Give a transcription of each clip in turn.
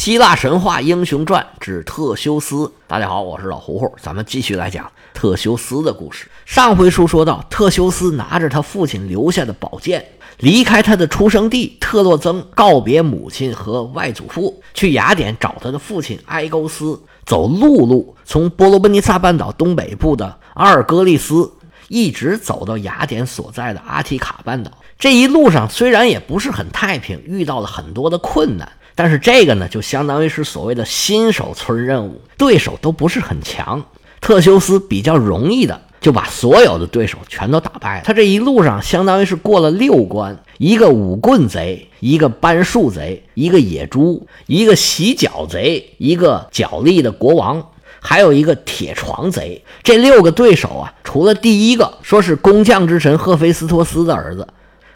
希腊神话英雄传之特修斯。大家好，我是老胡胡，咱们继续来讲特修斯的故事。上回书说到，特修斯拿着他父亲留下的宝剑，离开他的出生地特洛曾，告别母亲和外祖父，去雅典找他的父亲埃勾斯，走陆路，从波罗奔尼撒半岛东北部的阿尔戈利斯，一直走到雅典所在的阿提卡半岛。这一路上虽然也不是很太平，遇到了很多的困难。但是这个呢，就相当于是所谓的新手村任务，对手都不是很强。特修斯比较容易的就把所有的对手全都打败了。他这一路上相当于是过了六关：一个舞棍贼，一个搬树贼，一个野猪，一个洗脚贼，一个脚力的国王，还有一个铁床贼。这六个对手啊，除了第一个说是工匠之神赫菲斯托斯的儿子，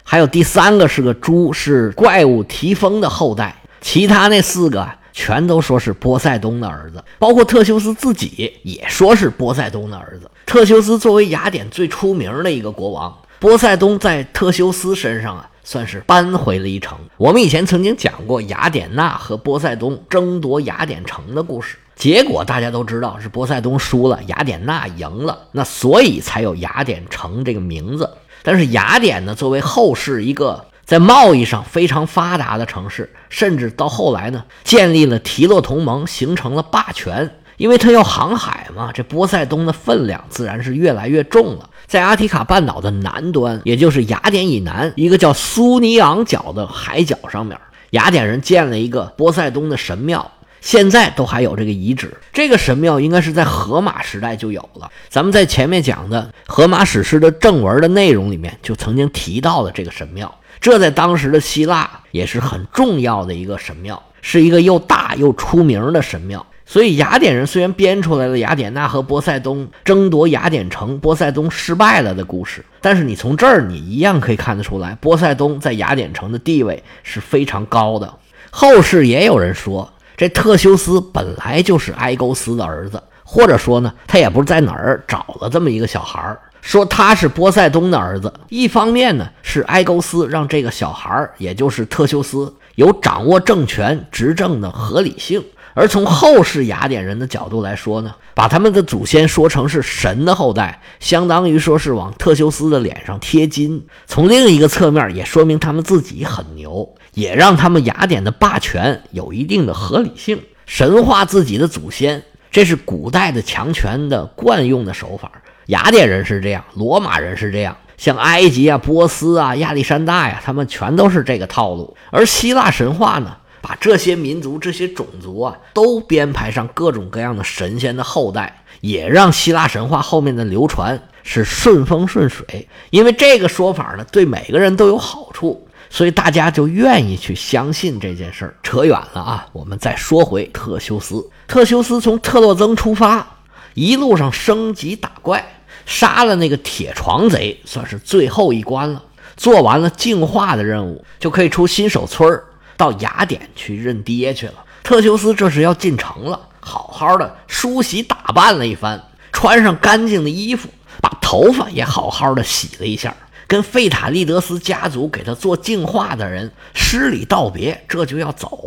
还有第三个是个猪，是怪物提丰的后代。其他那四个全都说是波塞冬的儿子，包括特修斯自己也说是波塞冬的儿子。特修斯作为雅典最出名的一个国王，波塞冬在特修斯身上啊，算是扳回了一城。我们以前曾经讲过雅典娜和波塞冬争夺雅典城的故事，结果大家都知道是波塞冬输了，雅典娜赢了，那所以才有雅典城这个名字。但是雅典呢，作为后世一个。在贸易上非常发达的城市，甚至到后来呢，建立了提洛同盟，形成了霸权。因为他要航海嘛，这波塞冬的分量自然是越来越重了。在阿提卡半岛的南端，也就是雅典以南一个叫苏尼昂角的海角上面，雅典人建了一个波塞冬的神庙，现在都还有这个遗址。这个神庙应该是在荷马时代就有了。咱们在前面讲的荷马史诗的正文的内容里面，就曾经提到了这个神庙。这在当时的希腊也是很重要的一个神庙，是一个又大又出名的神庙。所以雅典人虽然编出来了雅典娜和波塞冬争夺雅典城，波塞冬失败了的故事，但是你从这儿你一样可以看得出来，波塞冬在雅典城的地位是非常高的。后世也有人说，这特修斯本来就是埃勾斯的儿子，或者说呢，他也不是在哪儿找了这么一个小孩儿。说他是波塞冬的儿子，一方面呢是埃勾斯让这个小孩也就是特修斯，有掌握政权执政的合理性；而从后世雅典人的角度来说呢，把他们的祖先说成是神的后代，相当于说是往特修斯的脸上贴金。从另一个侧面也说明他们自己很牛，也让他们雅典的霸权有一定的合理性。神化自己的祖先，这是古代的强权的惯用的手法。雅典人是这样，罗马人是这样，像埃及啊、波斯啊、亚历山大呀，他们全都是这个套路。而希腊神话呢，把这些民族、这些种族啊，都编排上各种各样的神仙的后代，也让希腊神话后面的流传是顺风顺水。因为这个说法呢，对每个人都有好处，所以大家就愿意去相信这件事儿。扯远了啊，我们再说回特修斯。特修斯从特洛曾出发，一路上升级打怪。杀了那个铁床贼，算是最后一关了。做完了净化的任务，就可以出新手村儿，到雅典去认爹去了。特修斯这是要进城了，好好的梳洗打扮了一番，穿上干净的衣服，把头发也好好的洗了一下，跟费塔利德斯家族给他做净化的人施礼道别，这就要走。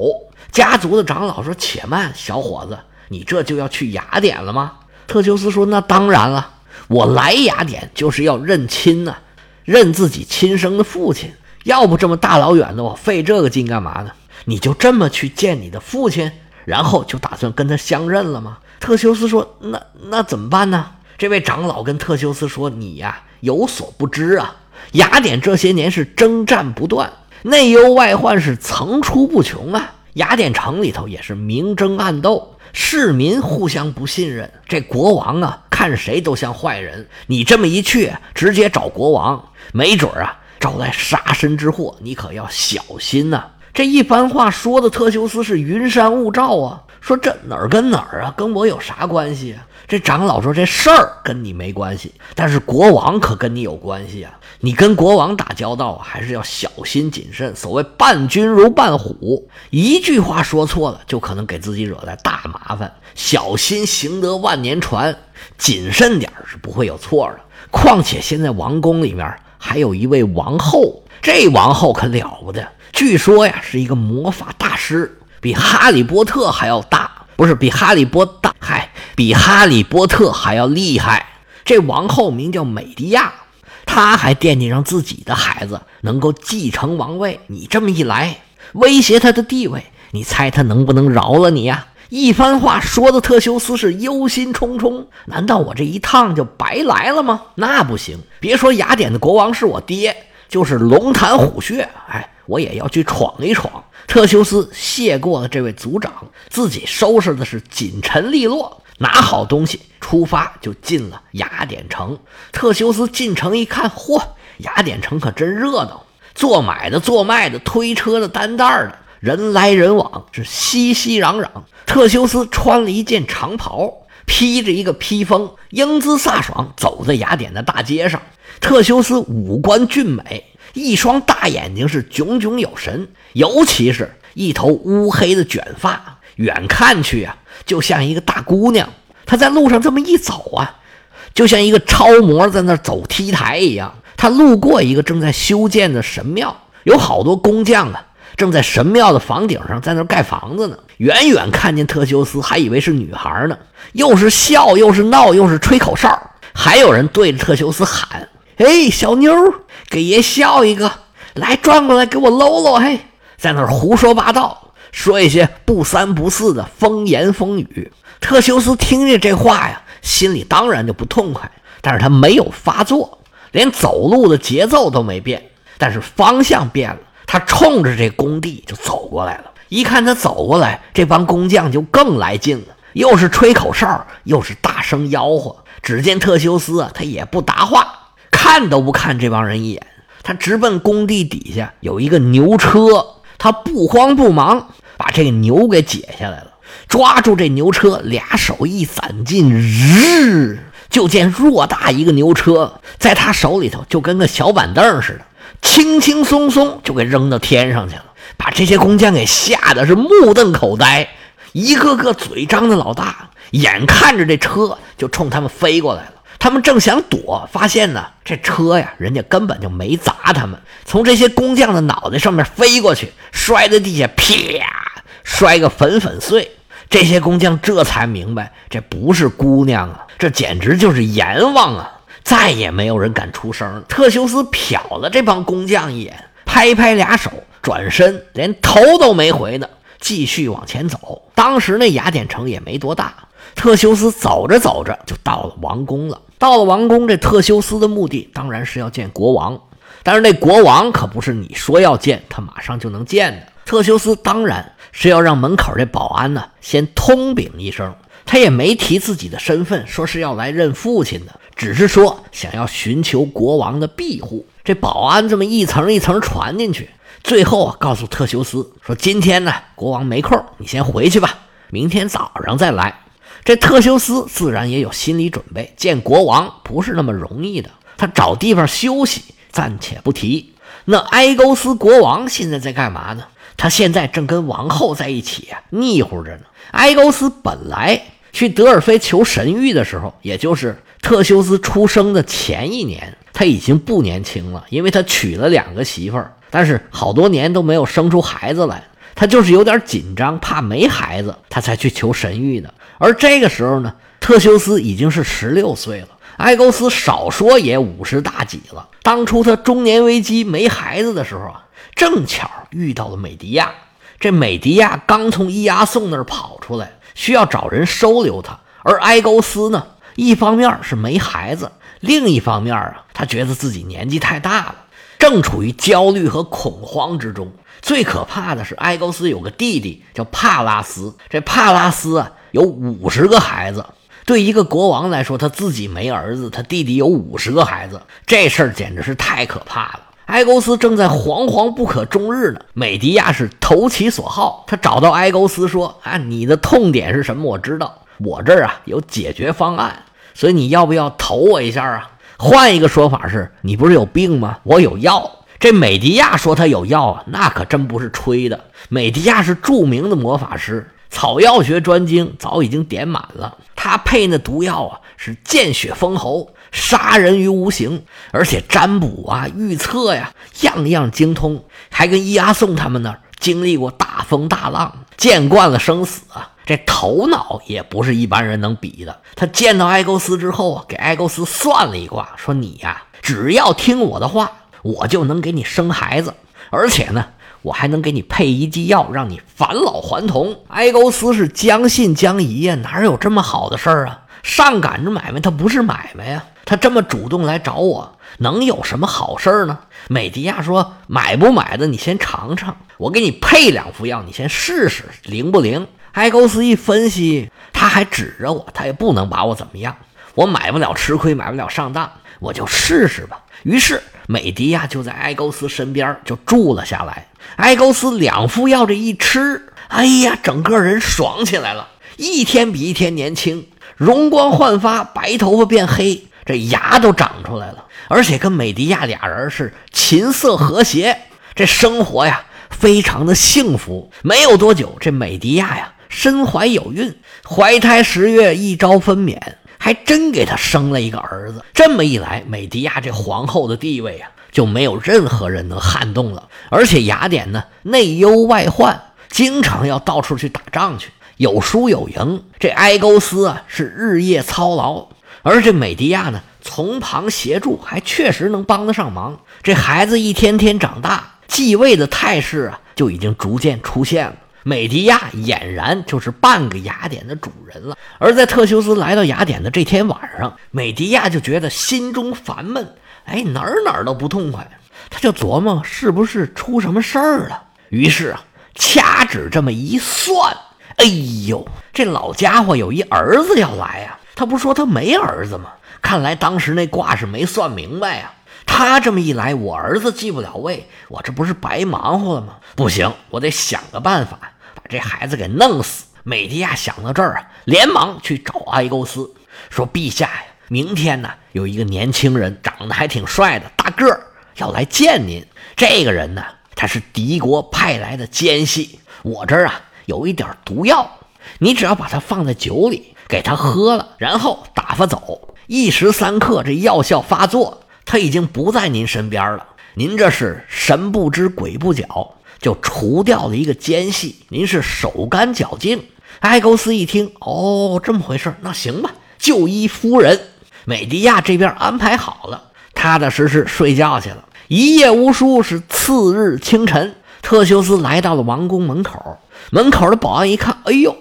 家族的长老说：“且慢，小伙子，你这就要去雅典了吗？”特修斯说：“那当然了。”我来雅典就是要认亲呐，认自己亲生的父亲。要不这么大老远的，我费这个劲干嘛呢？你就这么去见你的父亲，然后就打算跟他相认了吗？特修斯说：“那那怎么办呢？”这位长老跟特修斯说：“你呀有所不知啊，雅典这些年是征战不断，内忧外患是层出不穷啊。雅典城里头也是明争暗斗。”市民互相不信任，这国王啊，看谁都像坏人。你这么一去，直接找国王，没准啊，招来杀身之祸，你可要小心呐。这一番话说的，特修斯是云山雾罩啊，说这哪儿跟哪儿啊，跟我有啥关系啊？这长老说：“这事儿跟你没关系，但是国王可跟你有关系啊！你跟国王打交道还是要小心谨慎。所谓伴君如伴虎，一句话说错了，就可能给自己惹来大麻烦。小心行得万年船，谨慎点是不会有错的。况且现在王宫里面还有一位王后，这王后可了不得，据说呀是一个魔法大师。”比哈利波特还要大，不是比哈利波大，嗨，比哈利波特还要厉害。这王后名叫美迪亚，她还惦记让自己的孩子能够继承王位。你这么一来，威胁她的地位，你猜她能不能饶了你呀？一番话说的特修斯是忧心忡忡。难道我这一趟就白来了吗？那不行，别说雅典的国王是我爹，就是龙潭虎穴，哎，我也要去闯一闯。特修斯谢过了这位族长，自己收拾的是紧陈利落，拿好东西出发，就进了雅典城。特修斯进城一看，嚯，雅典城可真热闹，做买的、做卖的、推车的、担袋的，人来人往，是熙熙攘攘。特修斯穿了一件长袍，披着一个披风，英姿飒爽，走在雅典的大街上。特修斯五官俊美。一双大眼睛是炯炯有神，尤其是一头乌黑的卷发，远看去啊，就像一个大姑娘。她在路上这么一走啊，就像一个超模在那走 T 台一样。她路过一个正在修建的神庙，有好多工匠啊，正在神庙的房顶上在那盖房子呢。远远看见特修斯，还以为是女孩呢，又是笑又是闹又是吹口哨，还有人对着特修斯喊。哎，小妞，给爷笑一个！来，转过来给我搂搂！嘿，在那儿胡说八道，说一些不三不四的风言风语。特修斯听见这话呀，心里当然就不痛快，但是他没有发作，连走路的节奏都没变，但是方向变了，他冲着这工地就走过来了。一看他走过来，这帮工匠就更来劲了，又是吹口哨，又是大声吆喝。只见特修斯啊，他也不答话。看都不看这帮人一眼，他直奔工地底下有一个牛车，他不慌不忙把这个牛给解下来了，抓住这牛车，俩手一攒劲，日就见偌大一个牛车在他手里头就跟个小板凳似的，轻轻松松就给扔到天上去了，把这些工匠给吓得是目瞪口呆，一个个嘴张的老大，眼看着这车就冲他们飞过来了。他们正想躲，发现呢，这车呀，人家根本就没砸他们，从这些工匠的脑袋上面飞过去，摔在地下，啪，摔个粉粉碎。这些工匠这才明白，这不是姑娘啊，这简直就是阎王啊！再也没有人敢出声。特修斯瞟了这帮工匠一眼，拍拍俩手，转身连头都没回呢，继续往前走。当时那雅典城也没多大。特修斯走着走着就到了王宫了。到了王宫，这特修斯的目的当然是要见国王。但是那国王可不是你说要见他马上就能见的。特修斯当然是要让门口这保安呢先通禀一声。他也没提自己的身份，说是要来认父亲的，只是说想要寻求国王的庇护。这保安这么一层一层传进去，最后啊告诉特修斯说：“今天呢国王没空，你先回去吧，明天早上再来。”这特修斯自然也有心理准备，见国王不是那么容易的。他找地方休息，暂且不提。那埃勾斯国王现在在干嘛呢？他现在正跟王后在一起啊，腻乎着呢。埃勾斯本来去德尔菲求神谕的时候，也就是特修斯出生的前一年，他已经不年轻了，因为他娶了两个媳妇儿，但是好多年都没有生出孩子来。他就是有点紧张，怕没孩子，他才去求神谕的。而这个时候呢，特修斯已经是十六岁了，埃勾斯少说也五十大几了。当初他中年危机没孩子的时候啊，正巧遇到了美迪亚。这美迪亚刚从伊阿宋那儿跑出来，需要找人收留他。而埃勾斯呢，一方面是没孩子，另一方面啊，他觉得自己年纪太大了，正处于焦虑和恐慌之中。最可怕的是，埃勾斯有个弟弟叫帕拉斯。这帕拉斯啊，有五十个孩子。对一个国王来说，他自己没儿子，他弟弟有五十个孩子，这事儿简直是太可怕了。埃勾斯正在惶惶不可终日呢。美迪亚是投其所好，他找到埃勾斯说：“啊，你的痛点是什么？我知道，我这儿啊有解决方案，所以你要不要投我一下啊？换一个说法是，你不是有病吗？我有药。”这美迪亚说他有药啊，那可真不是吹的。美迪亚是著名的魔法师，草药学专精，早已经点满了。他配那毒药啊，是见血封喉，杀人于无形，而且占卜啊、预测呀，样样精通，还跟伊阿宋他们那儿经历过大风大浪，见惯了生死啊，这头脑也不是一般人能比的。他见到埃勾斯之后啊，给埃勾斯算了一卦，说你呀，只要听我的话，我就能给你生孩子，而且呢。我还能给你配一剂药，让你返老还童。埃勾斯是将信将疑呀，哪有这么好的事儿啊？上赶着买卖，他不是买卖呀。他这么主动来找我，能有什么好事儿呢？美迪亚说：“买不买的，你先尝尝，我给你配两副药，你先试试灵不灵。”埃勾斯一分析，他还指着我，他也不能把我怎么样。我买不了吃亏，买不了上当，我就试试吧。于是。美迪亚就在埃勾斯身边就住了下来。埃勾斯两副药这一吃，哎呀，整个人爽起来了，一天比一天年轻，容光焕发，白头发变黑，这牙都长出来了，而且跟美迪亚俩人是琴瑟和谐，这生活呀非常的幸福。没有多久，这美迪亚呀身怀有孕，怀胎十月，一朝分娩。还真给他生了一个儿子，这么一来，美迪亚这皇后的地位啊，就没有任何人能撼动了。而且雅典呢，内忧外患，经常要到处去打仗去，有输有赢。这埃勾斯啊，是日夜操劳，而这美迪亚呢，从旁协助，还确实能帮得上忙。这孩子一天天长大，继位的态势啊，就已经逐渐出现了。美迪亚俨然就是半个雅典的主人了。而在特修斯来到雅典的这天晚上，美迪亚就觉得心中烦闷，哎，哪儿哪儿都不痛快。他就琢磨是不是出什么事儿了。于是啊，掐指这么一算，哎呦，这老家伙有一儿子要来呀！他不说他没儿子吗？看来当时那卦是没算明白呀。他这么一来，我儿子继不了位，我这不是白忙活了吗？不行，我得想个办法把。这孩子给弄死！美迪亚想到这儿啊，连忙去找埃勾斯，说：“陛下呀，明天呢有一个年轻人，长得还挺帅的，大个儿，要来见您。这个人呢，他是敌国派来的奸细。我这儿啊有一点毒药，你只要把它放在酒里，给他喝了，然后打发走，一时三刻这药效发作，他已经不在您身边了。您这是神不知鬼不觉。”就除掉了一个奸细，您是手干脚净。埃勾斯一听，哦，这么回事，那行吧，就依夫人。美迪亚这边安排好了，踏踏实实睡觉去了。一夜无书，是次日清晨，特修斯来到了王宫门口。门口的保安一看，哎呦，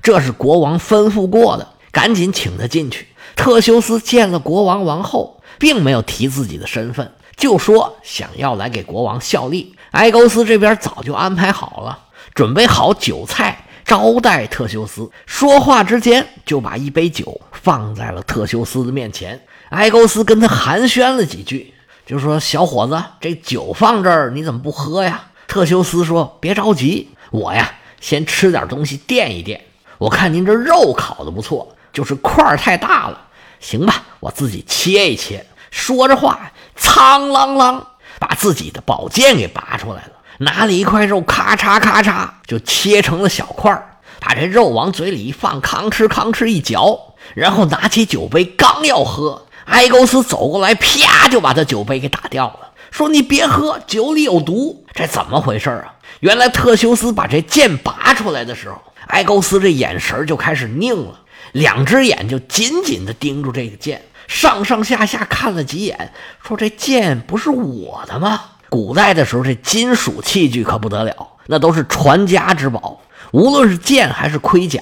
这是国王吩咐过的，赶紧请他进去。特修斯见了国王王后，并没有提自己的身份，就说想要来给国王效力。埃勾斯这边早就安排好了，准备好酒菜招待特修斯。说话之间，就把一杯酒放在了特修斯的面前。埃勾斯跟他寒暄了几句，就说：“小伙子，这酒放这儿，你怎么不喝呀？”特修斯说：“别着急，我呀，先吃点东西垫一垫。我看您这肉烤的不错，就是块儿太大了，行吧？我自己切一切。”说着话，苍啷啷。把自己的宝剑给拔出来了，拿了一块肉，咔嚓咔嚓就切成了小块儿，把这肉往嘴里一放，吭哧吭哧一嚼，然后拿起酒杯刚要喝，埃勾斯走过来，啪就把他酒杯给打掉了，说：“你别喝，酒里有毒。”这怎么回事啊？原来特修斯把这剑拔出来的时候，埃勾斯这眼神就开始拧了，两只眼就紧紧地盯住这个剑。上上下下看了几眼，说：“这剑不是我的吗？”古代的时候，这金属器具可不得了，那都是传家之宝。无论是剑还是盔甲，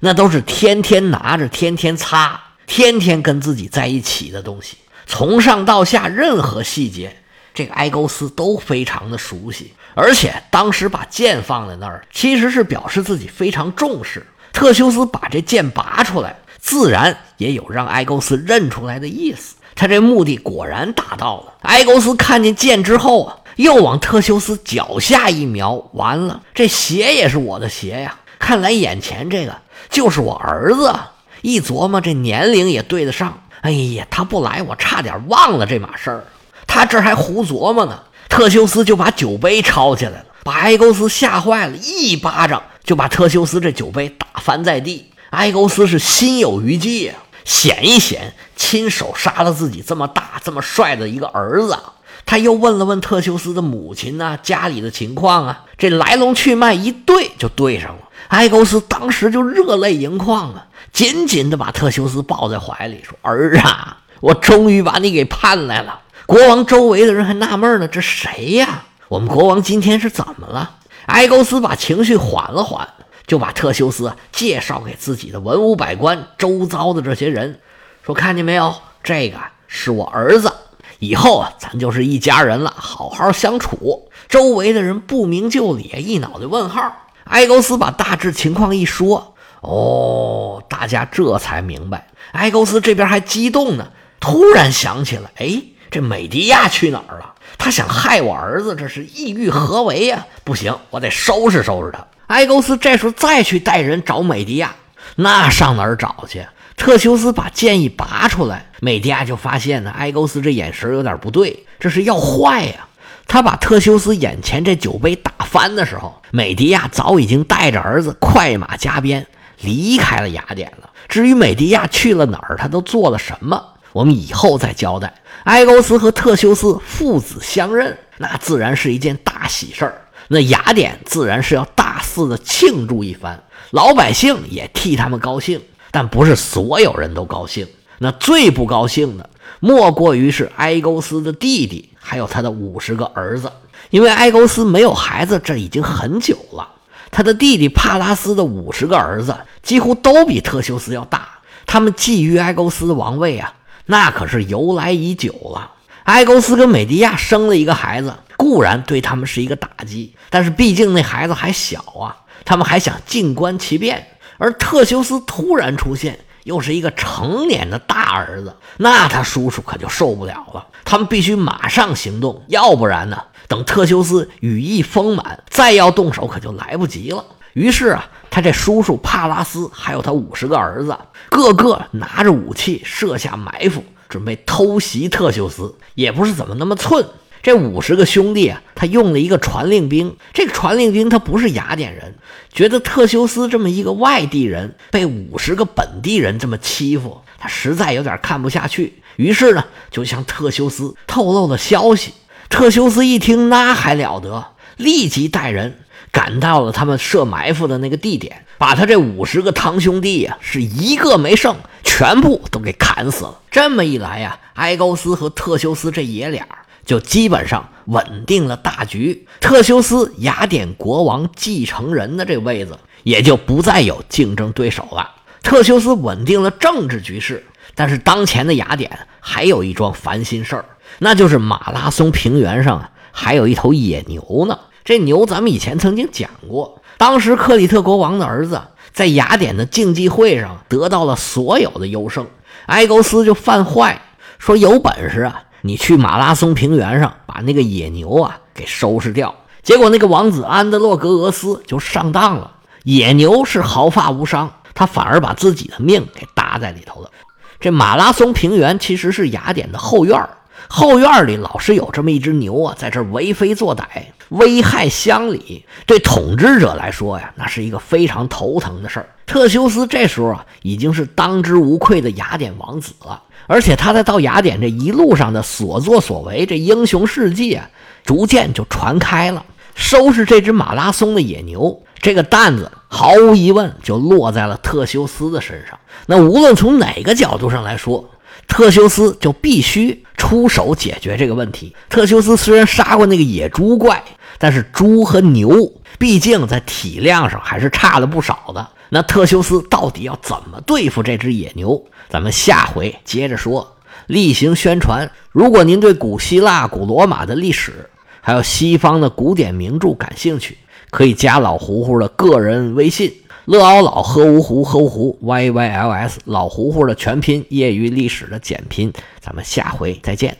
那都是天天拿着、天天擦、天天跟自己在一起的东西。从上到下，任何细节，这个埃勾斯都非常的熟悉。而且当时把剑放在那儿，其实是表示自己非常重视。特修斯把这剑拔出来。自然也有让埃勾斯认出来的意思，他这目的果然达到了。埃勾斯看见剑之后啊，又往特修斯脚下一瞄，完了，这鞋也是我的鞋呀！看来眼前这个就是我儿子。一琢磨，这年龄也对得上。哎呀，他不来，我差点忘了这码事儿。他这还胡琢磨呢，特修斯就把酒杯抄起来了，把埃勾斯吓坏了，一巴掌就把特修斯这酒杯打翻在地。埃勾斯是心有余悸呀，显一显，亲手杀了自己这么大、这么帅的一个儿子，他又问了问特修斯的母亲呐，家里的情况啊，这来龙去脉一对就对上了。埃勾斯当时就热泪盈眶啊，紧紧的把特修斯抱在怀里，说：“儿啊，我终于把你给盼来了。”国王周围的人还纳闷呢，这谁呀？我们国王今天是怎么了？埃勾斯把情绪缓了缓，就把特修斯介绍给自己的文武百官、周遭的这些人，说：“看见没有，这个是我儿子，以后啊，咱就是一家人了，好好相处。”周围的人不明就里，一脑袋问号。埃勾斯把大致情况一说，哦，大家这才明白。埃勾斯这边还激动呢，突然想起来，哎，这美迪亚去哪儿了？他想害我儿子，这是意欲何为呀？不行，我得收拾收拾他。埃勾斯这时候再去带人找美迪亚，那上哪儿找去？特修斯把剑一拔出来，美迪亚就发现呢，埃勾斯这眼神有点不对，这是要坏呀。他把特修斯眼前这酒杯打翻的时候，美迪亚早已经带着儿子快马加鞭离开了雅典了。至于美迪亚去了哪儿，他都做了什么，我们以后再交代。埃勾斯和特修斯父子相认，那自然是一件大喜事儿。那雅典自然是要大肆的庆祝一番，老百姓也替他们高兴，但不是所有人都高兴。那最不高兴的，莫过于是埃勾斯的弟弟。还有他的五十个儿子，因为埃勾斯没有孩子，这已经很久了。他的弟弟帕拉斯的五十个儿子几乎都比特修斯要大，他们觊觎埃勾斯的王位啊，那可是由来已久了。埃勾斯跟美狄亚生了一个孩子，固然对他们是一个打击，但是毕竟那孩子还小啊，他们还想静观其变。而特修斯突然出现。又是一个成年的大儿子，那他叔叔可就受不了了。他们必须马上行动，要不然呢，等特修斯羽翼丰满，再要动手可就来不及了。于是啊，他这叔叔帕拉斯还有他五十个儿子，个个拿着武器设下埋伏，准备偷袭特修斯。也不是怎么那么寸。这五十个兄弟啊，他用了一个传令兵。这个传令兵他不是雅典人，觉得特修斯这么一个外地人被五十个本地人这么欺负，他实在有点看不下去。于是呢，就向特修斯透露了消息。特修斯一听，那还了得，立即带人赶到了他们设埋伏的那个地点，把他这五十个堂兄弟呀，是一个没剩，全部都给砍死了。这么一来呀，埃勾斯和特修斯这爷俩。就基本上稳定了大局，特修斯雅典国王继承人的这位子也就不再有竞争对手了。特修斯稳定了政治局势，但是当前的雅典还有一桩烦心事儿，那就是马拉松平原上还有一头野牛呢。这牛咱们以前曾经讲过，当时克里特国王的儿子在雅典的竞技会上得到了所有的优胜，埃勾斯就犯坏，说有本事啊！你去马拉松平原上把那个野牛啊给收拾掉，结果那个王子安德洛格俄斯就上当了。野牛是毫发无伤，他反而把自己的命给搭在里头了。这马拉松平原其实是雅典的后院后院里老是有这么一只牛啊，在这为非作歹，危害乡里。对统治者来说呀，那是一个非常头疼的事儿。特修斯这时候啊，已经是当之无愧的雅典王子了。而且他在到雅典这一路上的所作所为，这英雄事迹啊，逐渐就传开了。收拾这只马拉松的野牛，这个担子毫无疑问就落在了特修斯的身上。那无论从哪个角度上来说，特修斯就必须出手解决这个问题。特修斯虽然杀过那个野猪怪，但是猪和牛毕竟在体量上还是差了不少的。那特修斯到底要怎么对付这只野牛？咱们下回接着说。例行宣传：如果您对古希腊、古罗马的历史，还有西方的古典名著感兴趣，可以加老胡胡的个人微信：乐奥老喝芜湖喝芜湖 y y l s 老糊糊的全拼，业余历史的简拼。咱们下回再见。